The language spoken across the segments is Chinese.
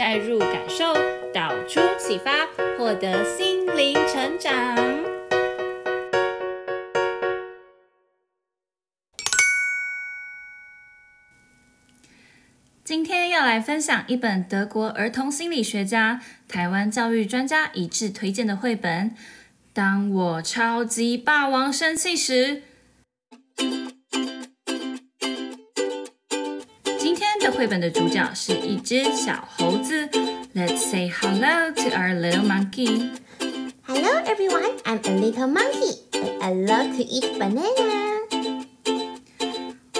带入感受，导出启发，获得心灵成长。今天要来分享一本德国儿童心理学家、台湾教育专家一致推荐的绘本《当我超级霸王生气时》。绘本的主角是一只小猴子。Let's say hello to our little monkey. Hello everyone, I'm a little monkey. I love to eat banana.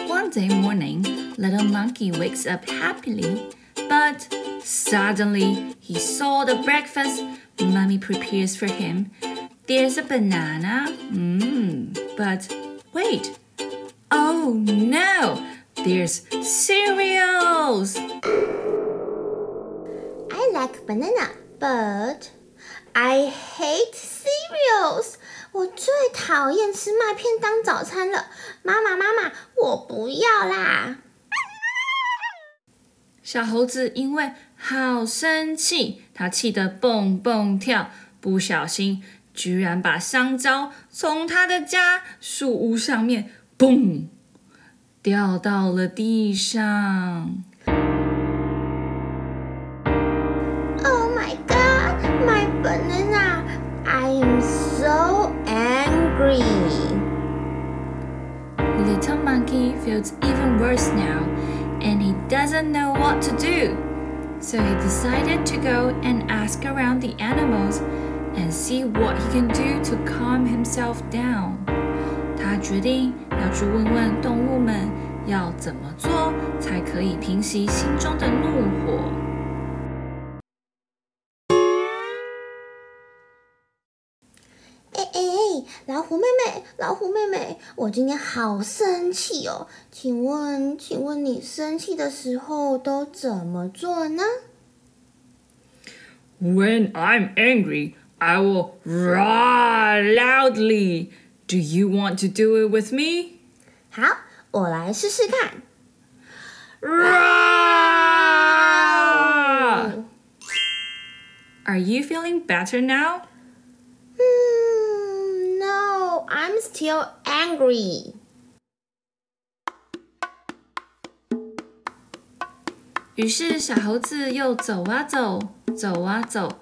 One day morning, little monkey wakes up happily, but suddenly he saw the breakfast mommy prepares for him. There's a banana. Mmm, but wait. Oh no! There's cereals. I like banana, but I hate cereals. 我最讨厌吃麦片当早餐了。妈妈，妈妈，我不要啦！小猴子因为好生气，它气得蹦蹦跳，不小心居然把香蕉从它的家树屋上面嘣。掉到了地上。Oh my god, my banana! I am so angry. Little monkey feels even worse now, and he doesn't know what to do. So he decided to go and ask around the animals and see what he can do to calm himself down. 他决定 要去问问动物们，要怎么做才可以平息心中的怒火。哎哎，老虎妹妹，老虎妹妹，我今天好生气哦！请问，请问你生气的时候都怎么做呢？When I'm angry, I will roar loudly. Do you want to do it with me? 好，我来试试看。Roar! Are you feeling better now? Hmm, no, I'm still angry. 于是小猴子又走啊走，走啊走，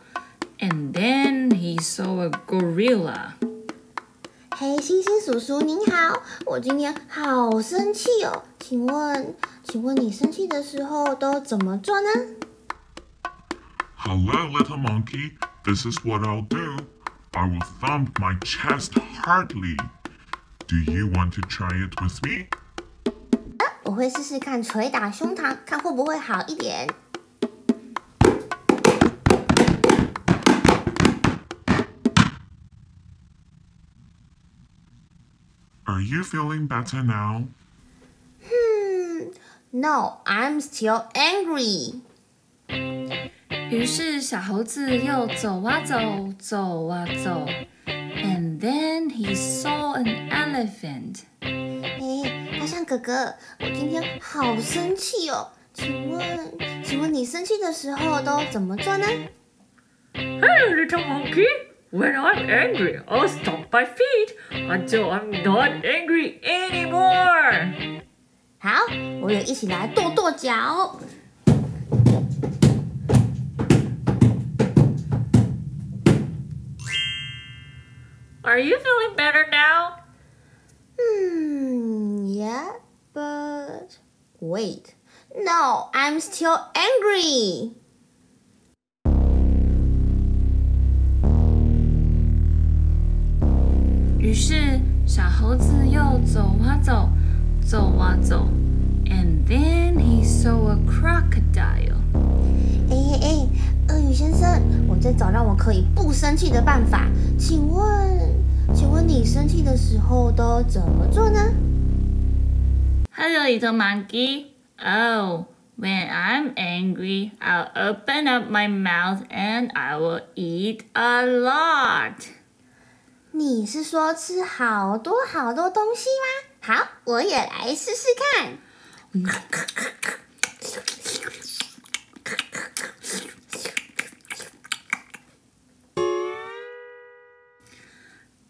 and then he saw a gorilla. 黑猩猩叔叔您好，我今天好生气哦，请问，请问你生气的时候都怎么做呢？Hello, little monkey. This is what I'll do. I will thump my chest hardly. Do you want to try it with me? 我会试试看捶打胸膛，看会不会好一点。Are you feeling better now? Hmm, no, I'm still angry. 于是小猴子又走啊走，走啊走，and then he saw an elephant. 哎，大象哥哥，我今天好生气哦，请问，请问你生气的时候都怎么做呢？Hey, little monkey. When I'm angry, I'll stomp my feet until I'm not angry anymore. 好，我也一起来跺跺脚。Are you feeling better now? Hmm, yeah, but wait. No, I'm still angry. 于是小猴子又走啊走，走啊走，and then he saw a crocodile。哎哎哎，鳄鱼先生，我 再找让我可以不生气的办法。请问，请问你生气的时候都怎么做呢？Hello, little monkey. Oh, when I'm angry, I'll open up my mouth and I will eat a lot. 你是说吃好多好多东西吗？好，我也来试试看。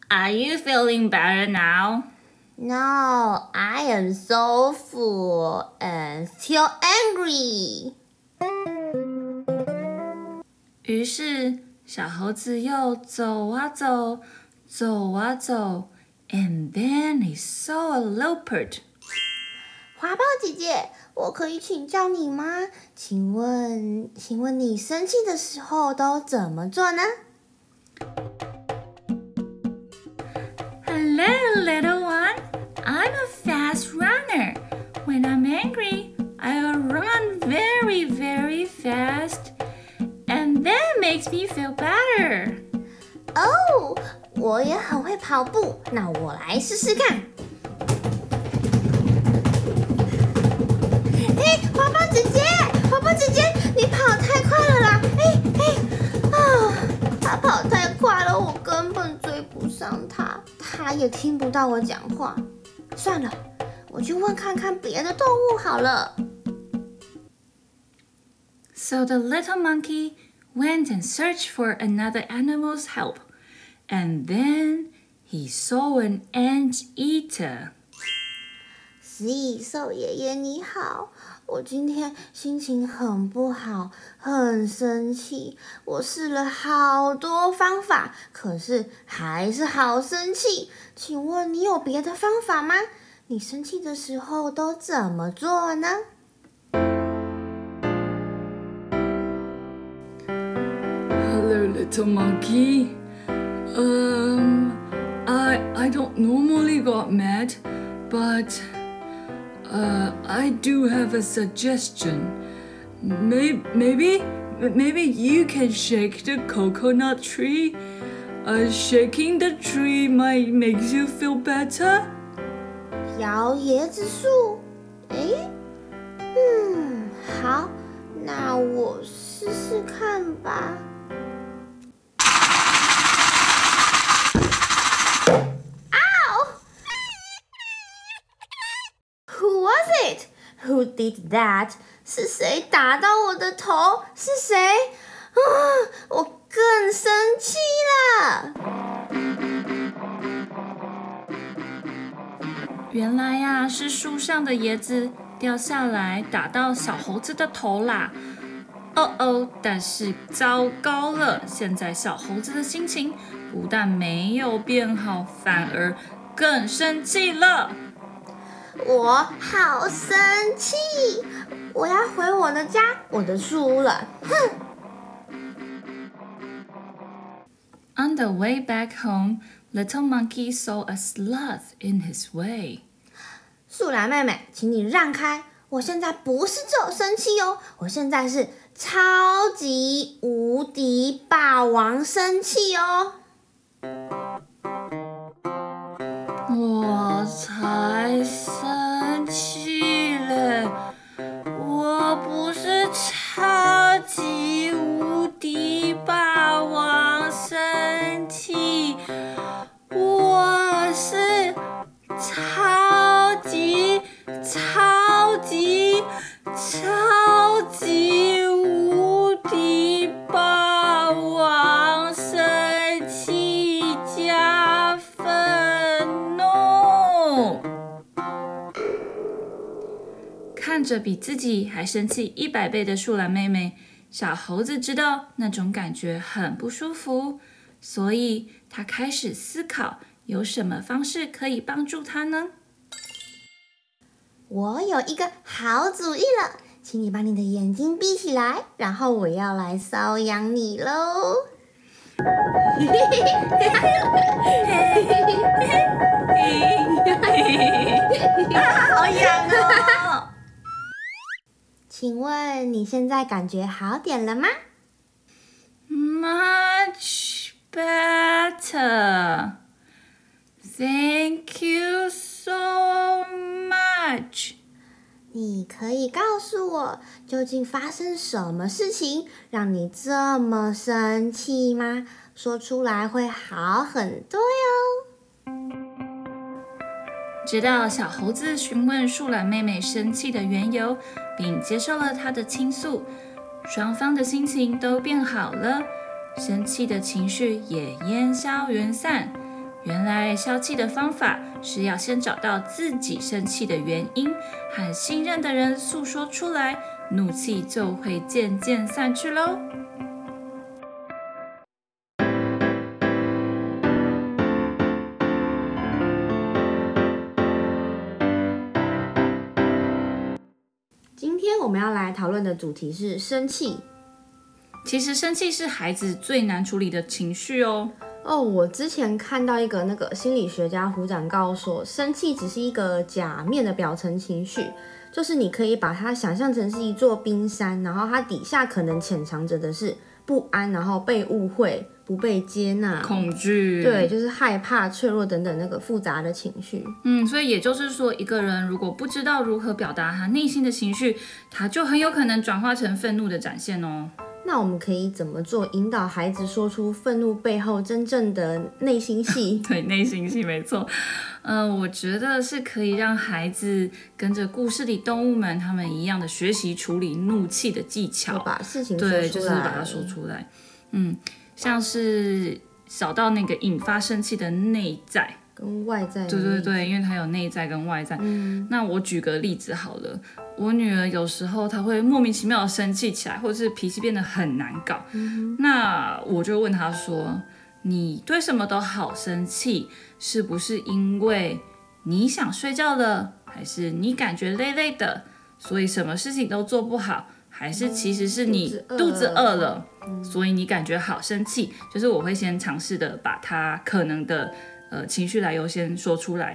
Are you feeling better now? No, I am so full and still angry. 于是小猴子又走啊走，走啊走，and then he saw a leopard. 花豹姐姐，我可以请教你吗？请问，请问你生气的时候都怎么做呢？Hello, little one. I'm a fast runner. When I'm angry, I'll run very, very fast. And that makes me feel better. 哦， 我也很会跑步，那我来试试看。哎，花豹姐姐，花豹姐姐，你跑太快了啦！哎哎，啊，他跑太快了，我根本追不上他。他也听不到我讲话，算了，我去问看看别的动物好了。So the little monkey went and searched for another animal's help, and then he saw an anteater. 食蚁兽爷爷你好，我今天心情很不好，很生气。我试了好多方法，可是还是好生气。请问你有别的方法吗？你生气的时候都怎么做呢？Hello, little monkey. Um, I I don't normally got mad, but Uh, I do have a suggestion. Maybe, maybe, maybe you can shake the coconut tree. Uh, shaking the tree might make you feel better. 摇椰子树？哎，嗯，好，那我试试看吧。 Who did that？是谁打到我的头？是谁？啊！我更生气了。原来呀，是树上的椰子掉下来打到小猴子的头啦。哦哦，但是糟糕了，现在小猴子的心情不但没有变好，反而更生气了。我好生气！我要回我的家，我的树屋了。哼！On the way back home, little monkey saw a sloth in his way. 树懒妹妹，请你让开！我现在不是只有生气哦，我现在是超级无敌霸王生气哦！彩色。着比自己还生气一百倍的树懒妹妹，小猴子知道那种感觉很不舒服，所以他开始思考有什么方式可以帮助他呢？我有一个好主意了，请你把你的眼睛闭起来，然后我要来搔痒你喽。好痒哦！请问你现在感觉好点了吗？Much better. Thank you so much. 你可以告诉我，究竟发生什么事情让你这么生气吗？说出来会好很多哟。直到小猴子询问树懒妹妹生气的缘由，并接受了她的倾诉，双方的心情都变好了，生气的情绪也烟消云散。原来消气的方法是要先找到自己生气的原因，和信任的人诉说出来，怒气就会渐渐散去喽。我们要来讨论的主题是生气。其实生气是孩子最难处理的情绪哦。哦，我之前看到一个那个心理学家胡展告说，生气只是一个假面的表层情绪，就是你可以把它想象成是一座冰山，然后它底下可能潜藏着的是不安，然后被误会、不被接纳、恐惧，对，就是害怕、脆弱等等那个复杂的情绪。嗯，所以也就是说，一个人如果不知道如何表达他内心的情绪，他就很有可能转化成愤怒的展现哦。那我们可以怎么做引导孩子说出愤怒背后真正的内心戏？对，内心戏没错。嗯、呃，我觉得是可以让孩子跟着故事里动物们他们一样的学习处理怒气的技巧，把事情对，就是把它说出来。嗯，像是找到那个引发生气的内在跟外在。对对对，因为它有内在跟外在。嗯，那我举个例子好了。我女儿有时候她会莫名其妙的生气起来，或者是脾气变得很难搞。嗯、那我就问她说：“你对什么都好生气，是不是因为你想睡觉了，还是你感觉累累的，所以什么事情都做不好，还是其实是你肚子饿了，嗯、所以你感觉好生气？”就是我会先尝试的把她可能的呃情绪来由先说出来，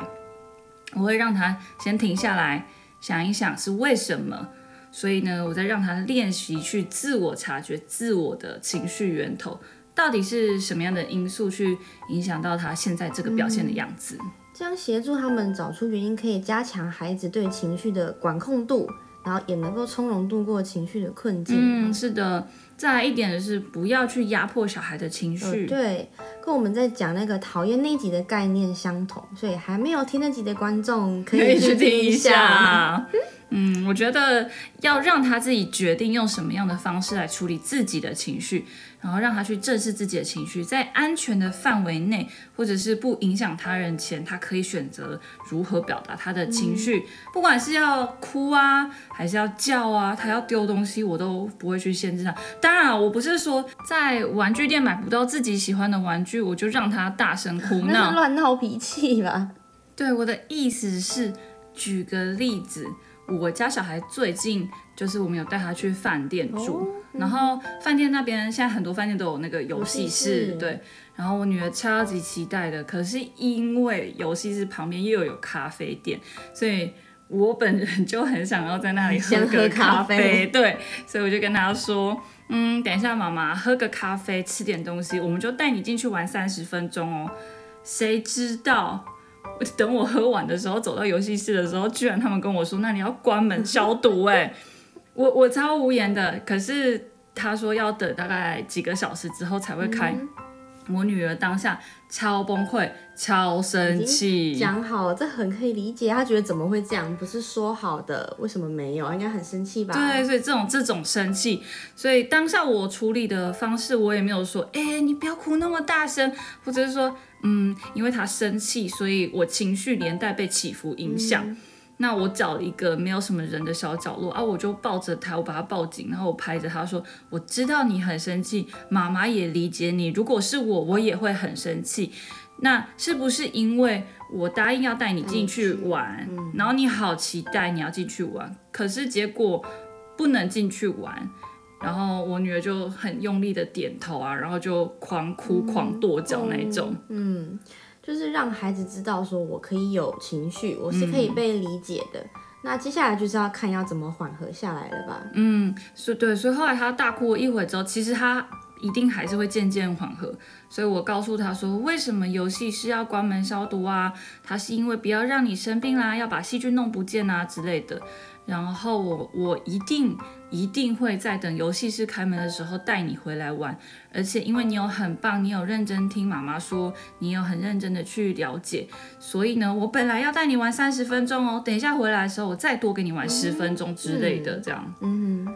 我会让他先停下来。想一想是为什么，所以呢，我再让他练习去自我察觉自我的情绪源头，到底是什么样的因素去影响到他现在这个表现的样子。嗯，这样协助他们找出原因，可以加强孩子对情绪的管控度，然后也能够从容度过情绪的困境。嗯，是的。再来一点的是，不要去压迫小孩的情绪。呃，对，跟我们在讲那个讨厌那集的概念相同，所以还没有听那集的观众可以去听一下。嗯，我觉得要让他自己决定用什么样的方式来处理自己的情绪，然后让他去正视自己的情绪，在安全的范围内，或者是不影响他人前，他可以选择如何表达他的情绪。嗯、不管是要哭啊，还是要叫啊，他要丢东西，我都不会去限制他。当然，我不是说在玩具店买不到自己喜欢的玩具，我就让他大声哭闹，乱闹脾气吧？对，我的意思是，举个例子。我家小孩最近就是我们有带他去饭店住，然后饭店那边现在很多饭店都有那个游戏室，对。然后我女儿超级期待的，可是因为游戏室旁边又有，咖啡店，所以我本人就很想要在那里喝个咖啡，咖啡对。所以我就跟她说，嗯，等一下妈妈喝个咖啡，吃点东西，我们就带你进去玩三十分钟哦。谁知道？等我喝完的时候，走到游戏室的时候，居然他们跟我说：“那你要关门 消毒。”哎，我我超无言的。可是他说要等大概几个小时之后才会开。嗯、我女儿当下超崩溃、超生气。讲好了，这很可以理解。她觉得怎么会这样？不是说好的？为什么没有？应该很生气吧？对，所以这种这种生气，所以当下我处理的方式，我也没有说：“哎、欸，你不要哭那么大声。”或者是说。嗯，因为她生气，所以我情绪连带被起伏影响。嗯、那我找了一个没有什么人的小角落啊，我就抱着他，我把他抱紧，然后我拍着他说：“我知道你很生气，妈妈也理解你。如果是我，我也会很生气。那是不是因为我答应要带你进去玩，然后你好期待你要进去玩，可是结果不能进去玩？”然后我女儿就很用力的点头啊，然后就狂哭狂跺脚那种嗯。嗯，就是让孩子知道说，我可以有情绪，我是可以被理解的。嗯、那接下来就是要看要怎么缓和下来了吧？嗯，是对，所以后来他大哭了一会之后，其实他一定还是会渐渐缓和。所以我告诉他说，为什么游戏是要关门消毒啊？他是因为不要让你生病啦，要把细菌弄不见啊之类的。然后我我一定一定会在等游戏室开门的时候带你回来玩，而且因为你有很棒，你有认真听妈妈说，你有很认真的去了解，所以呢，我本来要带你玩三十分钟哦，等一下回来的时候我再多给你玩十分钟之类的，这样。嗯哼。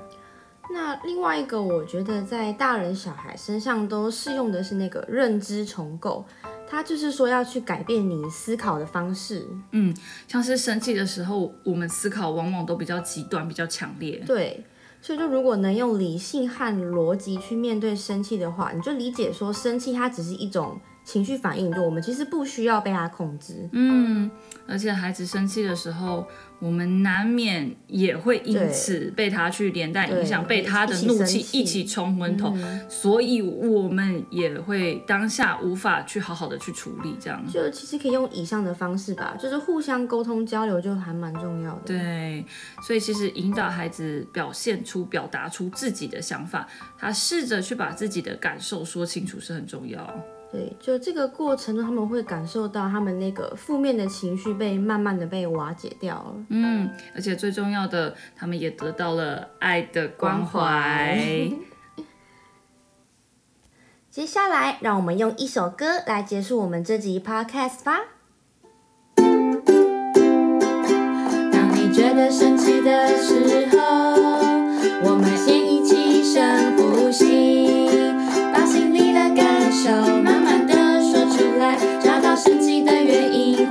那另外一个，我觉得在大人小孩身上都适用的是那个认知重构。他就是说要去改变你思考的方式，嗯，像是生气的时候，我们思考往往都比较极端、比较强烈。对，所以就如果能用理性和逻辑去面对生气的话，你就理解说生气它只是一种情绪反应，就我们其实不需要被他控制。嗯，而且孩子生气的时候，我们难免也会因此被他去连带影响，被他的怒气一起冲昏头，嗯，所以我们也会当下无法去好好的去处理，这样就其实可以用以上的方式吧，就是互相沟通交流就还蛮重要的。对，所以其实引导孩子表现出、表达出自己的想法，他试着去把自己的感受说清楚是很重要。对，就这个过程中，他们会感受到他们那个负面的情绪被慢慢的被瓦解掉了。嗯，而且最重要的，他们也得到了爱的关怀。关怀 接下来，让我们用一首歌来结束我们这集 Podcast 吧。当你觉得生气的时候，我们先一起深呼吸，把心里的感受。